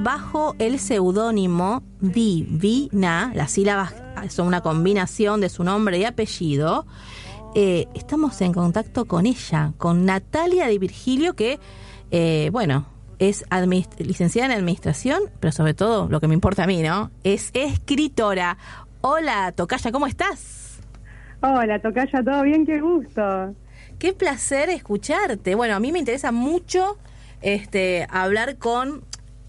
Bajo el seudónimo Divina, las sílabas son una combinación de su nombre y apellido, eh, estamos en contacto con ella, con Natalia de Virgilio, que, eh, bueno, es licenciada en administración, pero sobre todo, lo que me importa a mí, ¿no? Es escritora. Hola, Tocaya, ¿cómo estás? Hola, Tocaya, ¿todo bien? Qué gusto. Qué placer escucharte. Bueno, a mí me interesa mucho este, hablar con,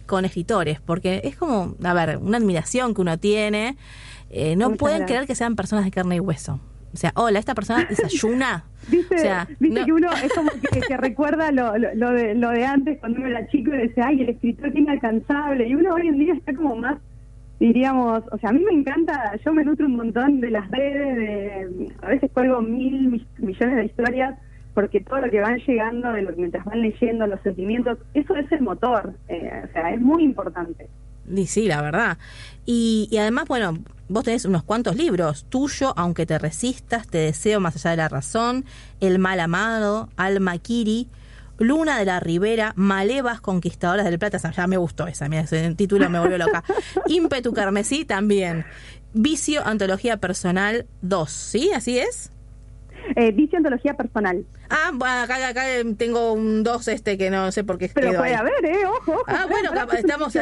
con escritores, porque es como, a ver, una admiración que uno tiene. Eh, no pueden creer que sean personas de carne y hueso. O sea, hola, esta persona desayuna. ¿Viste, que uno es como que, recuerda lo, lo, de, lo de antes cuando uno era chico y decía, ay, el escritor tiene inalcanzable. Y uno hoy en día está como más, diríamos, o sea, a mí me encanta, yo me nutro un montón de las redes, de, a veces cuelgo mil millones de historias porque todo lo que van llegando, de lo, mientras van leyendo, los sentimientos, eso es el motor, eh, o sea, es muy importante. Y sí, la verdad. Y, y además, bueno, vos tenés unos cuantos libros, tuyo, aunque te resistas, te deseo más allá de la razón, El mal amado, Alma Kiri, Luna de la Ribera, Malevas Conquistadoras del Plata, ya me gustó esa, mira, ese título me volvió loca. Ímpetu Carmesí también. Vicio, Antología Personal 2, ¿sí? ¿Así es? Eh, dice ontología personal. Ah, acá, acá tengo un 2 este que no sé por qué Pero puede haber, ¿eh? Ojo, ojo. Ah, bueno, estamos...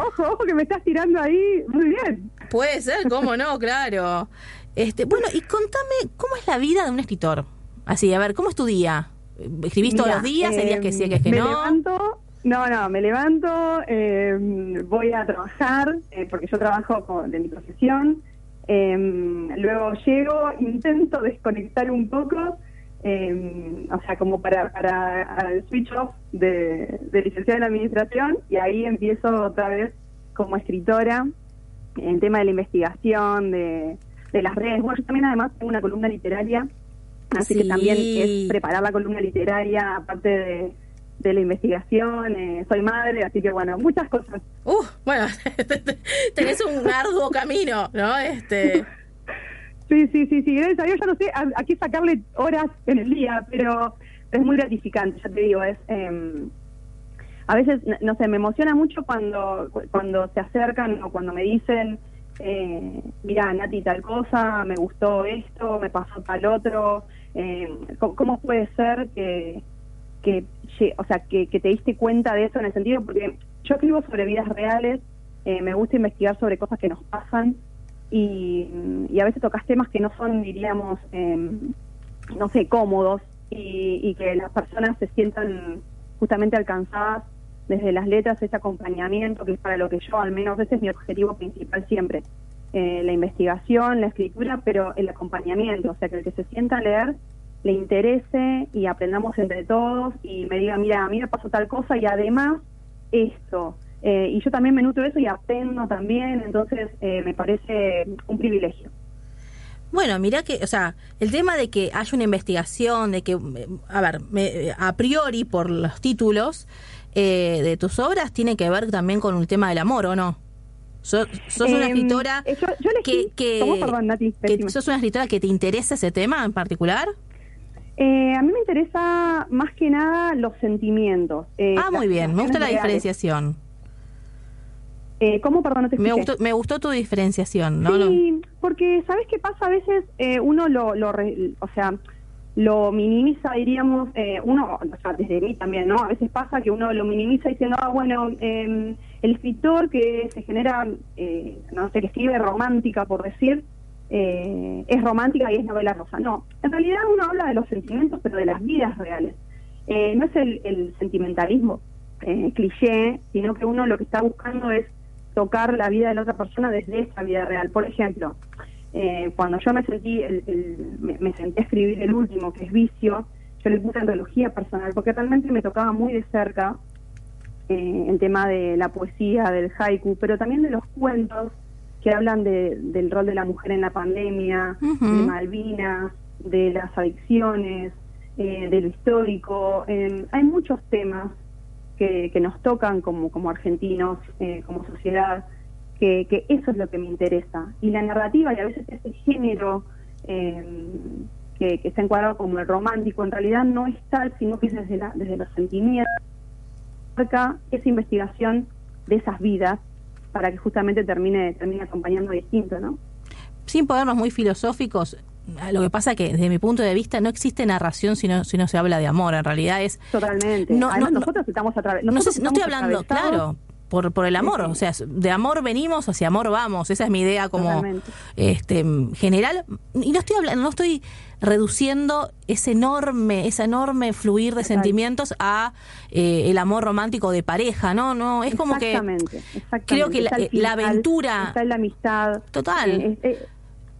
ojo, ojo, que me estás tirando ahí muy bien. Puede ser, cómo no, claro. Este, bueno, y contame, ¿cómo es la vida de un escritor? Así, a ver, ¿cómo es tu día? ¿Escribís todos los días? ¿Hay días que sí, que, que me no? Levanto, no, no, me levanto, eh, voy a trabajar, eh, porque yo trabajo con, de mi profesión, Em, luego llego, intento desconectar un poco, em, o sea, como para, para el switch off de, de licenciada en administración, y ahí empiezo otra vez como escritora en tema de la investigación, de, de las redes. Bueno, yo también además tengo una columna literaria, así que también es preparar la columna literaria, aparte de de la investigación, eh, soy madre, así que bueno, muchas cosas. Uh, bueno, tenés un arduo camino, ¿no? Este... Sí, sí, sí, sí, gracias a Dios, yo no sé a, qué sacarle horas en el día, pero es muy gratificante, ya te digo, es... Eh, a veces, no sé, me emociona mucho cuando, cuando se acercan o cuando me dicen, eh, mira, Nati, tal cosa, me gustó esto, me pasó tal otro, eh, ¿cómo puede ser que, que, o sea, que, te diste cuenta de eso en el sentido, porque yo escribo sobre vidas reales, eh, me gusta investigar sobre cosas que nos pasan y, a veces tocas temas que no son, diríamos, em, no sé, cómodos y, que las personas se sientan justamente alcanzadas desde las letras, ese acompañamiento, que es para lo que yo, al menos ese es mi objetivo principal siempre, eh, la investigación, la escritura, pero el acompañamiento, o sea, que el que se sienta a leer le interese y aprendamos entre todos y me diga, mira, a mí me pasó tal cosa y además esto. Eh, y yo también me nutro de eso y aprendo también, entonces eh, me parece un privilegio. Bueno, mira que, o sea, el tema de que haya una investigación, de que, a ver, me, a priori por los títulos eh, de tus obras, tiene que ver también con un tema del amor, ¿o no? sos una em, escritora que, que, sos una escritora que te interesa ese tema en particular. Eh, a mí me interesa más que nada los sentimientos. Eh, ah, muy bien, me gusta la diferenciación. Eh, ¿Cómo, perdón, no te me gustó, me gustó tu diferenciación, ¿no? Sí, porque ¿sabes qué pasa? A veces eh, uno lo, lo o sea, lo minimiza, diríamos, eh, uno, o sea, desde mí también, ¿no? A veces pasa que uno lo minimiza diciendo, ah, bueno, eh, el escritor que se genera, eh, no sé, que escribe romántica, por decir, eh, es romántica y es novela rosa. No, en realidad uno habla de los sentimientos, pero de las vidas reales. Eh, no es el, sentimentalismo eh, cliché, sino que uno lo que está buscando es tocar la vida de la otra persona desde esa vida real. Por ejemplo, cuando yo me sentí, me, senté a escribir el último, que es Vicio, yo le puse antología personal, porque realmente me tocaba muy de cerca el tema de la poesía, del haiku, pero también de los cuentos que hablan de, del rol de la mujer en la pandemia, de Malvinas, de las adicciones, eh, de lo histórico. hay muchos temas que, nos tocan como, como argentinos, eh, como sociedad, que, eso es lo que me interesa. Y la narrativa y a veces ese género eh, que, está encuadrado como el romántico, en realidad no es tal, sino que es desde, la, desde los sentimientos. Esa investigación de esas vidas para que justamente termine, termine acompañando distinto, ¿no? Sin podernos muy filosóficos, lo que pasa que desde mi punto de vista no existe narración si no, si no se habla de amor, en realidad es... Totalmente. No, nosotros estamos a través... No, no estoy hablando, claro, por, por el amor, o sea, de amor venimos, hacia amor vamos, esa es mi idea como este general y no estoy hablando, no estoy reduciendo ese enorme, ese enorme fluir de sentimientos a eh, el amor romántico de pareja, ¿no? No, es como que creo que la, aventura está la amistad. Total. Eh, eh,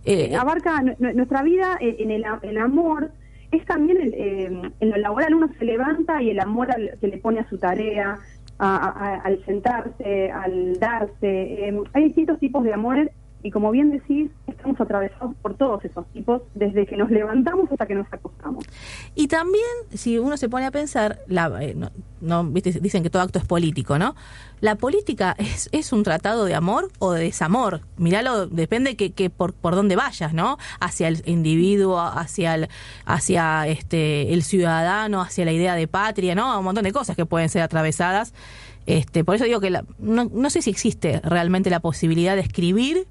eh abarca nuestra vida en el, el amor es también el, en lo laboral uno se levanta y el amor que le pone a su tarea, al sentarse, al darse. Hay distintos tipos de amores y como bien decís, estamos atravesados por todos esos tipos, desde que nos levantamos hasta que nos acostamos. Y también, si uno se pone a pensar, la, eh, no, dicen que todo acto es político, ¿no? La política es, es un tratado de amor o de desamor. Miralo, depende que, que por, por dónde vayas, ¿no? Hacia el individuo, hacia el, hacia este el ciudadano, hacia la idea de patria, ¿no? Un montón de cosas que pueden ser atravesadas. Este, por eso digo que no, no sé si existe realmente la posibilidad de escribir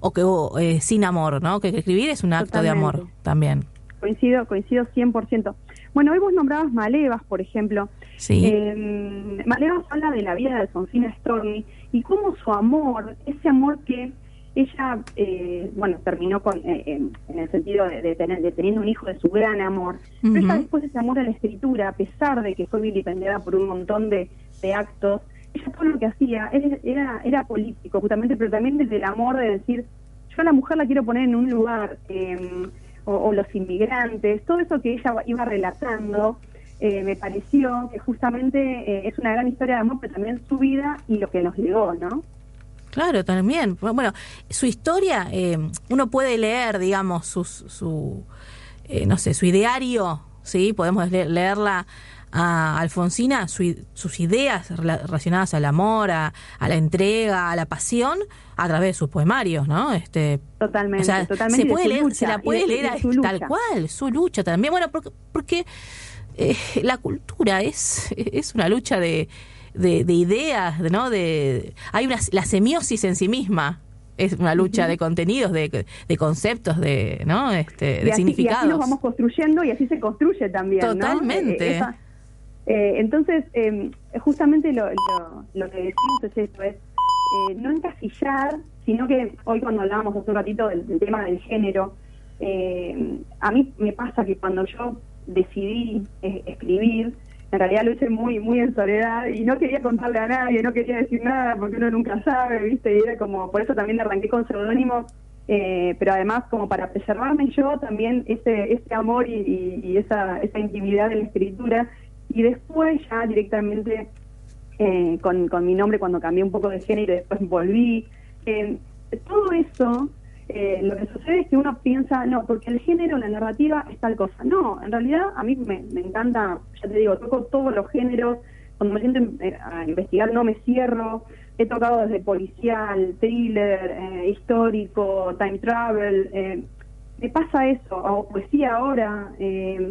o que eh, sin amor, ¿no? Que, escribir es un acto de amor también. Coincido, coincido 100%. Bueno, hoy vos nombrabas Malevas, por ejemplo. Sí. Eh, Malevas habla de la vida de Alfonsina Storni y cómo su amor, ese amor que ella, eh, bueno, terminó con, eh, en el sentido de, tener, de teniendo un hijo de su gran amor, pero ella después ese amor a la escritura, a pesar de que fue vilipendiada por un montón de, de actos, ella todo lo que hacía era, era político, justamente, pero también desde el amor de decir, yo a la mujer la quiero poner en un lugar, em, o, los inmigrantes, todo eso que ella iba relatando, eh, me pareció que justamente eh, es una gran historia de amor, pero también su vida y lo que nos legó, ¿no? Claro, también. Bueno, su historia, em, uno puede leer, digamos, su, su eh, no sé, su ideario, ¿sí? Podemos leerla a Alfonsina sus ideas relacionadas al amor, a, la entrega, a la pasión, a través de sus poemarios, ¿no? Este, totalmente, totalmente. Se, puede leer, se la puede leer tal cual, su lucha también. Bueno, porque, porque eh, la cultura es, es una lucha de, de, ideas, ¿no? De, hay una, la semiosis en sí misma, es una lucha de contenidos, de, de, conceptos, de, ¿no? Este, de significados. Y así nos vamos construyendo y así se construye también. Totalmente. ¿no? Eh, eh, entonces, eh, justamente lo, lo, que decimos es esto, es eh, no encasillar, sino que hoy cuando hablábamos hace un ratito del, tema del género, eh, a mí me pasa que cuando yo decidí escribir, en realidad lo hice muy muy en soledad y no quería contarle a nadie, no quería decir nada porque uno nunca sabe, ¿viste? Y era como, por eso también arranqué con seudónimo, pero además como para preservarme yo también ese, ese amor y, esa intimidad de la escritura y después ya directamente eh, con, con, mi nombre cuando cambié un poco de género y después volví. Eh, todo eso, eh, lo que sucede es que uno piensa, no, porque el género, la narrativa es tal cosa. No, en realidad a mí me, me encanta, ya te digo, toco todos los géneros. Cuando me siento a investigar no me cierro. He tocado desde policial, thriller, histórico, time travel. me pasa eso, o poesía ahora. es,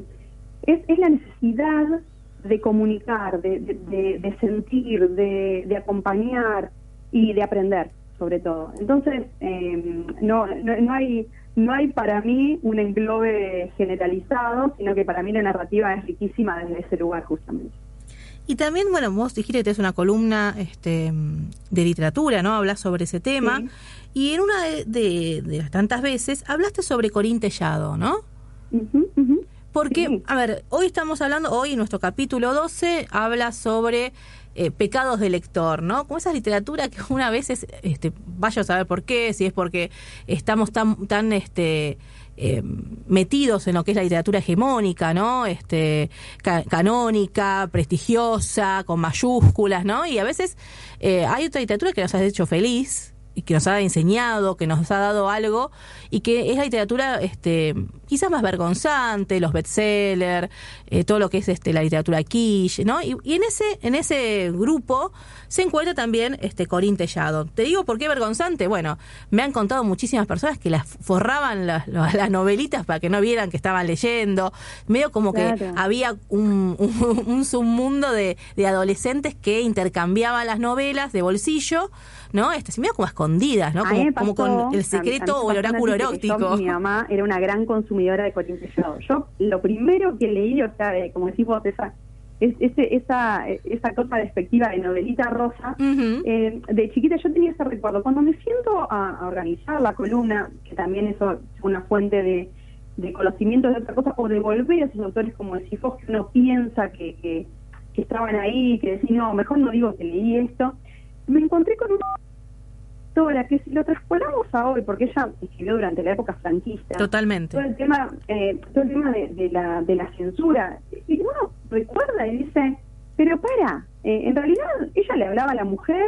es la necesidad de comunicar, de, de, sentir, de, acompañar y de aprender, sobre todo. Entonces, em, no, no, hay no hay para mí un englobe generalizado, sino que para mí la narrativa es riquísima desde ese lugar justamente. Y también, bueno, vos dijiste que es una columna este, de literatura, ¿no? Hablas sobre ese tema. Y en una de, las tantas veces hablaste sobre Corín Tellado, ¿no? Porque, a ver, hoy estamos hablando, hoy nuestro capítulo 12 habla sobre eh, pecados de lector, ¿no? Como esa literatura que una vez es, este, vaya a saber por qué, si es porque estamos tan, tan, este, eh, metidos en lo que es la literatura hegemónica, ¿no? Este, canónica, prestigiosa, con mayúsculas, ¿no? Y a veces eh, hay otra literatura que nos ha hecho feliz y que nos ha enseñado, que nos ha dado algo y que es la literatura, este, quizás más vergonzante, los bestsellers, eh, todo lo que es este la literatura quiche, ¿no? Y, y, en ese en ese grupo se encuentra también este Corín Tellado. Te digo por qué vergonzante. Bueno, me han contado muchísimas personas que las forraban las, las novelitas para que no vieran que estaban leyendo. Medio como que había un, un, un submundo de, de adolescentes que intercambiaban las novelas de bolsillo ¿no? Este, medio como escondidas, ¿no? Como, como, con el secreto o el oráculo erótico. mi mamá era una gran consumidora de Corín. Yo lo primero que leí, o sea, como decís vos, esa, es, ese, esa, esa cosa despectiva de novelita rosa, eh, de chiquita yo tenía ese recuerdo. Cuando me siento a, organizar la columna, que también eso es una fuente de, de conocimiento de otra cosa, o de volver a esos autores como decís vos, que uno piensa que, que, que estaban ahí, que decís, no, mejor no digo que leí esto, me encontré con una que si lo traspolamos a hoy, porque ella escribió durante la época franquista. Totalmente. Todo el tema, eh, todo el tema de, la, de la censura. Y uno recuerda y dice, pero para, eh, en realidad ella le hablaba a la mujer,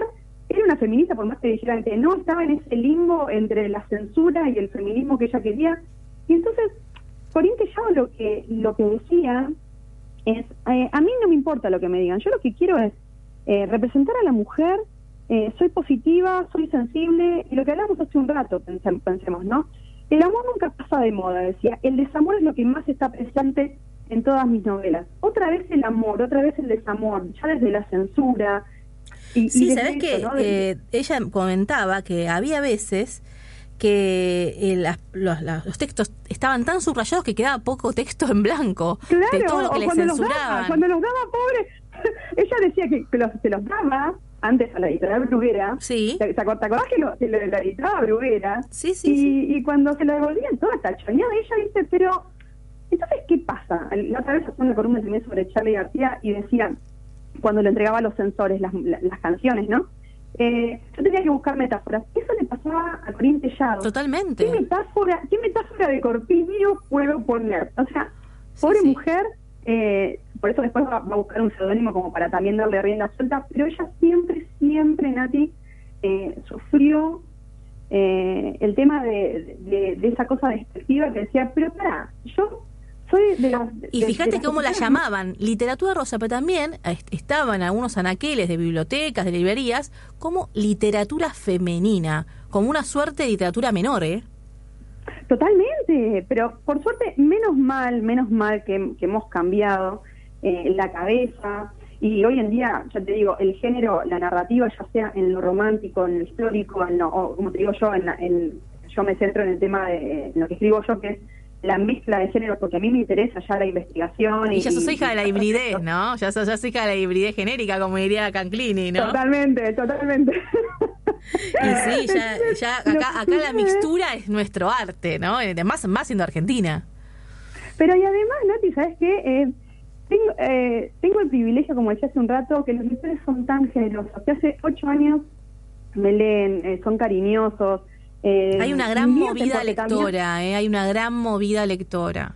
era una feminista, por más que dijeran que no, estaba en ese limbo entre la censura y el feminismo que ella quería. Y entonces, Corín Tellado lo que, lo que decía es, eh, a mí no me importa lo que me digan, yo lo que quiero es representar a la mujer eh, soy positiva, soy sensible, y lo que hablamos hace un rato, pensemos, ¿no? El amor nunca pasa de moda, decía. El desamor es lo que más está presente en todas mis novelas. Otra vez el amor, otra vez el desamor, ya desde la censura. Y, sí, ¿sabes que eh, ella comentaba que había veces que eh, los, textos estaban tan subrayados que quedaba poco texto en blanco claro, de todo lo que le censuraban. cuando los daba, pobre, ella decía que, se los daba antes a la editorial Bruguera. Sí. ¿Te, te acordás que lo, la editaba Bruguera? Sí, sí y, y, cuando se lo devolvían toda tachoneada, ella dice, pero, entonces, ¿qué pasa? La otra vez hacía una columna también sobre Charlie García y decían, cuando le entregaba a los censores las, las, canciones, ¿no? Eh, yo tenía que buscar metáforas. Eso le pasaba a Corín Tellado. Totalmente. ¿Qué metáfora, qué metáfora de corpiño puedo poner? O sea, pobre mujer, eh, por eso después va, a buscar un seudónimo como para también darle rienda suelta, pero ella siempre, siempre, Nati, eh, sufrió eh, el tema de, de, esa cosa despectiva que decía, pero para, yo soy de las... Y fíjate cómo la llamaban, literatura rosa, pero también estaban algunos anaqueles de bibliotecas, de librerías, como literatura femenina, como una suerte de literatura menor, ¿eh? Totalmente, pero por suerte, menos mal, menos mal que hemos cambiado eh, la cabeza. Y hoy en día, ya te digo, el género, la narrativa, ya sea en lo romántico, en lo histórico, en o como te digo yo, en, yo me centro en el tema de lo que escribo yo, que es la mezcla de género, porque a mí me interesa ya la investigación. Y, ya sos hija de la hibridez, ¿no? Ya sos, ya hija de la hibridez genérica, como diría Canclini, ¿no? Totalmente, totalmente. Y sí, ya, ya acá, acá la mixtura es nuestro arte, ¿no? Más, más siendo Argentina. Pero y además, Nati, ¿sabes qué? Eh, tengo, eh, tengo el privilegio, como decía hace un rato, que los lectores son tan generosos. Que hace ocho años me leen, eh, son cariñosos. Eh, hay una gran movida lectora, eh, hay una gran movida lectora.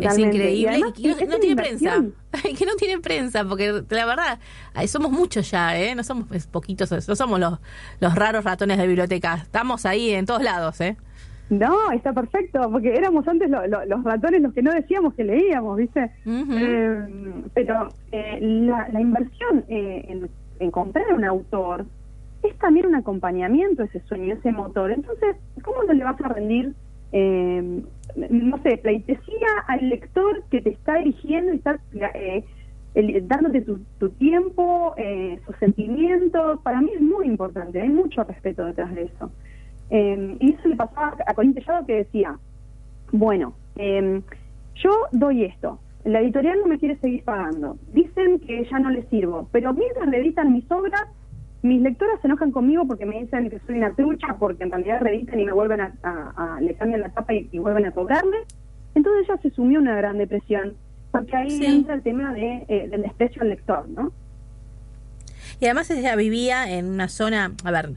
Es increíble. Y, no, tiene prensa. que no tiene prensa, porque la verdad, somos muchos ya, ¿eh? No somos poquitos, no somos los, los raros ratones de biblioteca. Estamos ahí en todos lados, ¿eh? No, está perfecto, porque éramos antes los ratones los que no decíamos que leíamos, ¿viste? Eh, pero eh, la, inversión eh, en, en, comprar un autor es también un acompañamiento, ese sueño, ese motor. Entonces, ¿cómo no le vas a rendir, no sé, pleitesía al lector que te está eligiendo y está dándote tu, tu tiempo, sus sentimientos? Para mí es muy importante, hay mucho respeto detrás de eso. Eh, y eso le pasaba a Colín Tellado que decía, bueno, eh, yo doy esto, la editorial no me quiere seguir pagando, dicen que ya no les sirvo, pero mientras reeditan mis obras, mis lectoras se enojan conmigo porque me dicen que soy una trucha, porque en realidad reeditan y me vuelven a, le cambian la tapa y, vuelven a cobrarme. Entonces ya se sumió una gran depresión, porque ahí entra el tema de, eh, del desprecio al lector, ¿no? Y además ella vivía en una zona, a ver,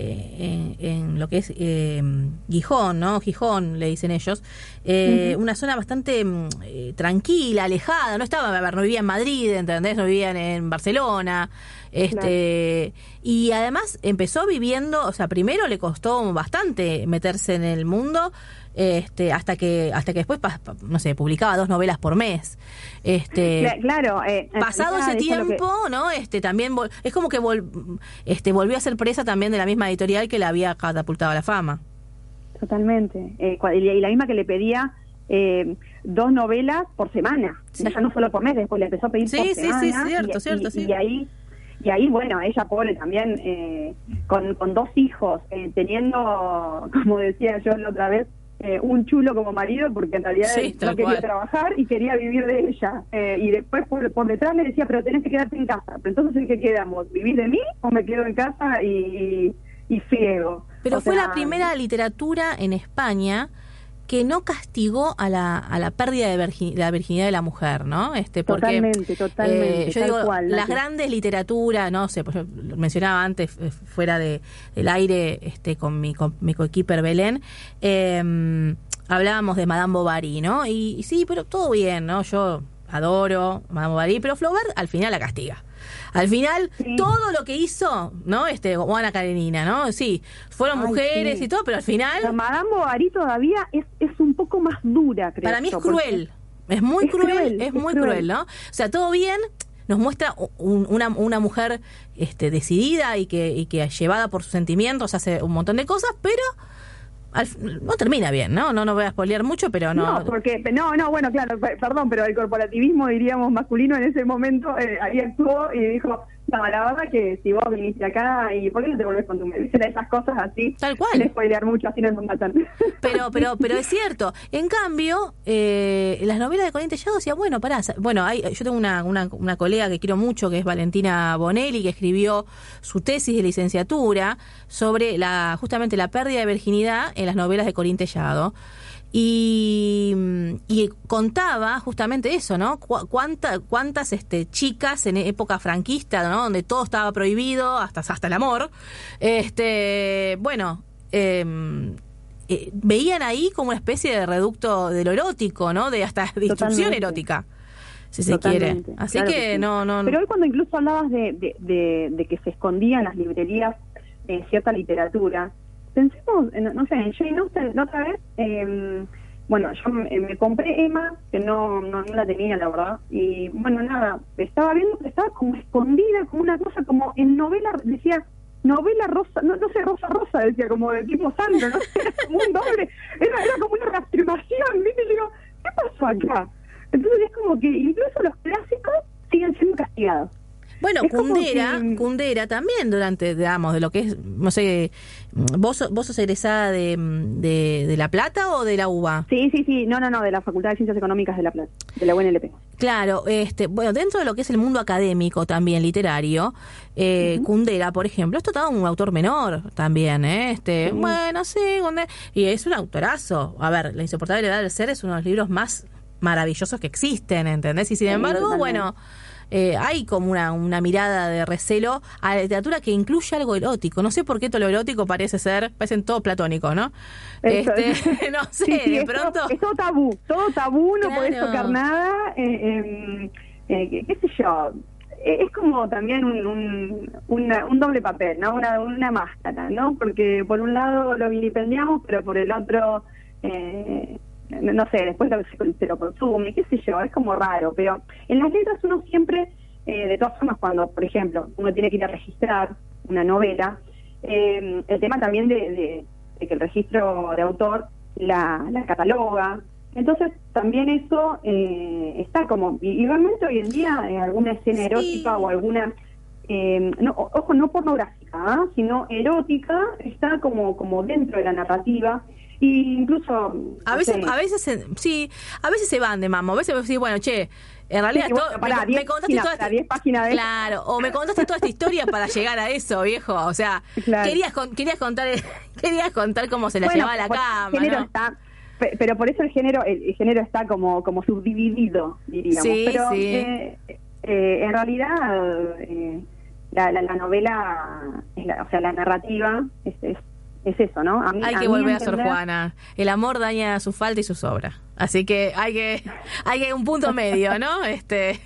eh, en, lo que es eh, Gijón, ¿no? Gijón, le dicen ellos, eh, una zona bastante mm, tranquila, alejada, no estaba, a ver, no vivía en Madrid, ¿entendés? No vivían en Barcelona, este, y además empezó viviendo, o sea, primero le costó bastante meterse en el mundo, este, hasta que hasta que después no sé publicaba dos novelas por mes. Este claro eh, pasado ese tiempo no este también es como que este volvió a ser presa también de la misma editorial que le había catapultado a la fama. Totalmente. Eh, y la misma que le pedía eh, dos novelas por semana. Ya no solo por mes después le empezó a pedir sí, por sí, semana sí cierto cierto sí. y ahí y ahí, bueno, ella pobre también, eh, con, con dos hijos, eh, teniendo, como decía yo la otra vez, eh, un chulo como marido porque en realidad no quería trabajar y quería vivir de ella. Eh, y después por, por, detrás le decía, pero tenés que quedarte en casa. Pero entonces, ¿en qué quedamos? ¿Vivir de mí o me quedo en casa y, y, ciego? Pero fue la primera literatura en España que no castigó a la, a la pérdida de, la virginidad de la mujer, ¿no? Este, porque, totalmente, totalmente. Eh, yo digo, las grandes literaturas, no sé, pues yo mencionaba antes, eh, fuera de, del aire, este, con mi, con mi coequiper Belén, eh, hablábamos de Madame Bovary, ¿no? Y, y, sí, pero todo bien, ¿no? Yo adoro Madame Bovary, pero Flaubert al final la castiga. Al final, todo lo que hizo, ¿no? Este, Juana Karenina, ¿no? Sí, fueron mujeres y todo, pero al final. La Madame Bovary todavía es, es un poco más dura, creo. Para mí es cruel. Es muy cruel, es, muy cruel. ¿no? O sea, todo bien, nos muestra una, una mujer este, decidida y que, y que llevada por sus sentimientos hace un montón de cosas, pero no termina bien, ¿no? ¿no? No voy a spoilear mucho, pero no. No, porque, no, no, bueno, claro, perdón, pero el corporativismo, diríamos, masculino en ese momento, eh, ahí actuó y dijo, no, la verdad que si vos viniste acá y ¿por qué no te volvés con tu medicina? Esas cosas así. Tal cual. Sin spoilear mucho, así no nos matan. Pero, pero, pero es cierto. En cambio, eh, las novelas de Corriente Llado decía, bueno, pará, bueno, hay, yo tengo una, una, una colega que quiero mucho, que es Valentina Bonelli, que escribió su tesis de licenciatura sobre la justamente la pérdida de virginidad en las novelas de Corriente Llado. Y, y, contaba justamente eso, ¿no? cuánta, cuántas este, chicas en época franquista, ¿no? Donde todo estaba prohibido, hasta, hasta el amor, este, bueno, em, eh, veían ahí como una especie de reducto de lo erótico, ¿no? De hasta destrucción erótica, si se quiere. Así que, no, no. Pero hoy cuando incluso hablabas de, de, de, que se escondía en las librerías eh, cierta literatura, pensemos, no sé, en Jane Austen, otra vez, eh, bueno, yo me, compré Emma, que no, no, la tenía, la verdad, y bueno, nada, estaba viendo que estaba como escondida, como una cosa, como en novela, decía, novela rosa, no, no sé, rosa rosa, decía, como de tipo Sandro, no era como un doble, era, era como una reafirmación, ¿viste? Y digo, ¿qué pasó acá? Entonces es como que incluso los clásicos siguen siendo castigados. Bueno, Cundera, Cundera también durante, digamos, de lo que es, no sé, ¿vos, vos sos egresada de, de, La Plata o de la UBA? Sí, sí, sí, no, no, no, de la Facultad de Ciencias Económicas de La Plata, de la UNLP. Claro, este, bueno, dentro de lo que es el mundo académico también literario, eh, Kundera, por ejemplo, esto todo un autor menor también, ¿eh? Este, bueno, sí, y es un autorazo. A ver, La insoportable edad del ser es uno de los libros más maravillosos que existen, ¿entendés? Y sin embargo, bueno, eh, hay como una, una mirada de recelo a la literatura que incluye algo erótico. No sé por qué todo lo erótico parece ser, parecen todo platónico, ¿no? Este, no sé, de pronto. Es todo, tabú, todo tabú, no podés tocar nada. Eh, eh, qué, sé yo, es como también un, un, doble papel, ¿no? Una, una máscara, ¿no? Porque por un lado lo vilipendiamos, pero por el otro eh, no sé, después lo, se, lo consume, qué sé yo, es como raro, pero en las letras uno siempre, eh, de todas formas, cuando, por ejemplo, uno tiene que ir a registrar una novela, eh, el tema también de, que el registro de autor la, cataloga, entonces también eso eh, está como, y, realmente hoy en día alguna escena erótica o alguna, no, ojo, no pornográfica, ¿ah? sino erótica, está como, como dentro de la narrativa, y incluso a veces a veces sí a veces se van de mamo a veces sí bueno che en realidad me, contaste toda esta, claro o me contaste toda esta historia para llegar a eso viejo. O sea querías querías contar querías contar cómo se la llevaba la cama género está pero por eso el género el, género está como como subdividido diríamos. Sí, pero sí. Eh, eh, en realidad eh, la, la, novela, es o sea, la narrativa es, es, eso, ¿no? hay que volver a ser Juana. El amor daña su falta y su sobra. Así que hay que hay que un punto medio, ¿no? Este.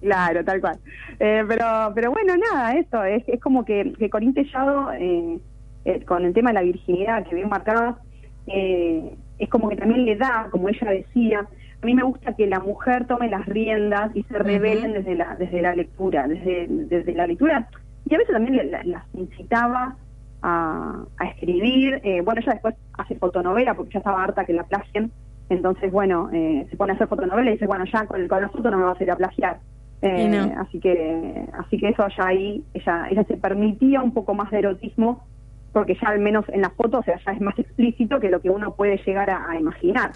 Claro, tal cual. Eh, pero pero bueno, nada, eso es, es como que, que Corín Tellado, eh, eh, con el tema de la virginidad que bien marcada, eh, es como que también le da, como ella decía, a mí me gusta que la mujer tome las riendas y se revelen desde la desde la lectura, desde, desde la lectura, y a veces también las incitaba a, a escribir. Eh, bueno, ella después hace fotonovela porque ya estaba harta que la plagien, entonces, bueno, eh, se pone a hacer fotonovela y dice, bueno, ya con, el, con la foto no me vas a ir a plagiar. Eh, Así que así que eso ya ahí, ella, ella se permitía un poco más de erotismo porque ya al menos en la foto, o sea, ya es más explícito que lo que uno puede llegar a imaginar.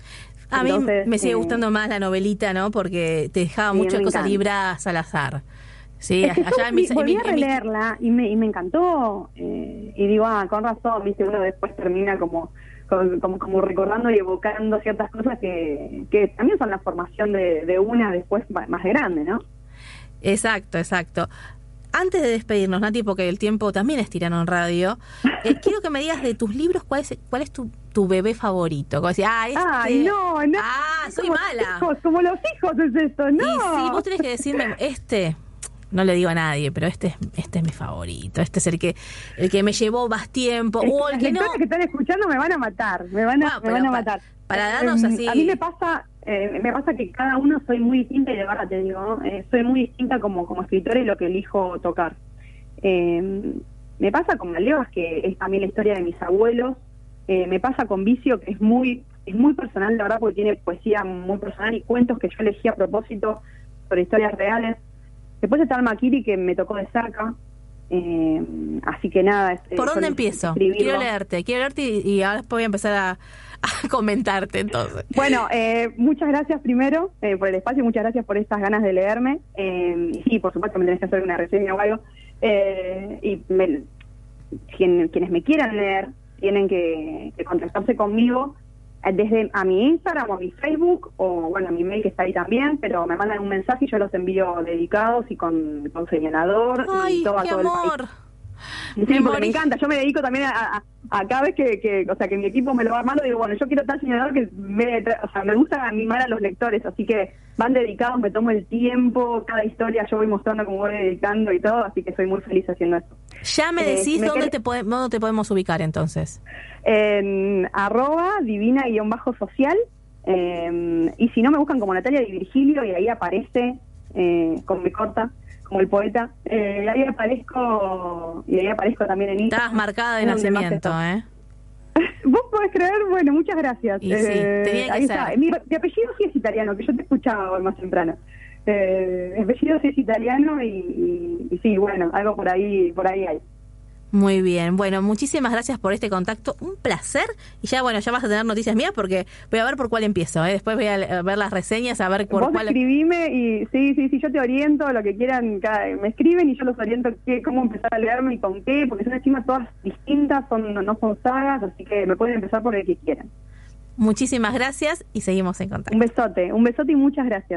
A mí me sigue eh, gustando más la novelita, ¿no? Porque te dejaba muchas cosas libradas al azar. Sí, allá en mi, volví a releerla y me, y me encantó. Eh, y digo, ah, con razón, viste, uno después termina como, como, como recordando y evocando ciertas cosas que, que también son la formación de, de una después más grande, ¿no? Exacto, exacto antes de despedirnos, Nati, porque el tiempo también es tirano en radio, eh, quiero que me digas de tus libros cuál es, cuál es tu, tu bebé favorito. Como decir, ah, este... Ay, no, no. Ah, soy mala. como los hijos es esto, ¿no? sí, vos tenés que decirme, este, no le digo a nadie, pero este es, este es mi favorito. Este es el que, el que me llevó más tiempo. o el que no. que están escuchando me van a matar, me van a, me van a matar. Para darnos em, así. A mí me pasa, eh, me pasa que cada uno soy muy distinta y de verdad te digo, eh, soy muy distinta como, como escritora y lo que elijo tocar. Eh, me pasa con Maleos, que es también la historia de mis abuelos. Eh, me pasa con Vicio, que es muy es muy personal, la verdad, porque tiene poesía muy personal y cuentos que yo elegí a propósito sobre historias reales. Después está el Maquiri, que me tocó de cerca. Eh, así que nada. ¿Por dónde empiezo? Quiero leerte, quiero leerte y, ahora voy a empezar a, comentarte entonces. Bueno, eh, muchas gracias primero eh, por el espacio, muchas gracias por estas ganas de leerme. Eh, y sí, por supuesto me tenés que hacer una reseña o algo. y quienes me quieran leer tienen que, contactarse conmigo desde a mi Instagram o a mi Facebook o bueno a mi mail que está ahí también pero me mandan un mensaje y yo los envío dedicados y con, con señalador y todo, a todo el país. Sí, porque me encanta. Yo me dedico también a, a, cada vez que, que, o sea, que mi equipo me lo va armando, digo, bueno, yo quiero tal señalador que me, o sea, me gusta animar a los lectores, así que van dedicados, me tomo el tiempo, cada historia yo voy mostrando cómo voy dedicando y todo, así que soy muy feliz haciendo eso. Ya me eh, decís dónde, te dónde te podemos ubicar entonces. En arroba divina-social. Eh, y si no, me buscan como Natalia Di Virgilio y ahí aparece eh, con mi corta como el poeta. Eh, ahí aparezco, y ahí aparezco también en Instagram. Estabas marcada de nacimiento, ¿eh? Vos podés creer, bueno, muchas gracias. Y sí, eh, tenía que ahí Está. Mi, apellido sí es italiano, que yo te escuchaba hoy más temprano. Eh, mi apellido sí es italiano y, y, sí, bueno, algo por ahí, por ahí hay. Muy bien, bueno, muchísimas gracias por este contacto, un placer. Y ya, bueno, ya vas a tener noticias mías porque voy a ver por cuál empiezo. ¿eh? Después voy a ver las reseñas, a ver por Vos cuál. escribime y sí, sí, sí, yo te oriento, lo que quieran, me escriben y yo los oriento qué, cómo empezar a leerme y con qué, porque son encima todas distintas, son no son sagas, así que me pueden empezar por el que quieran. Muchísimas gracias y seguimos en contacto. Un besote, un besote y muchas gracias.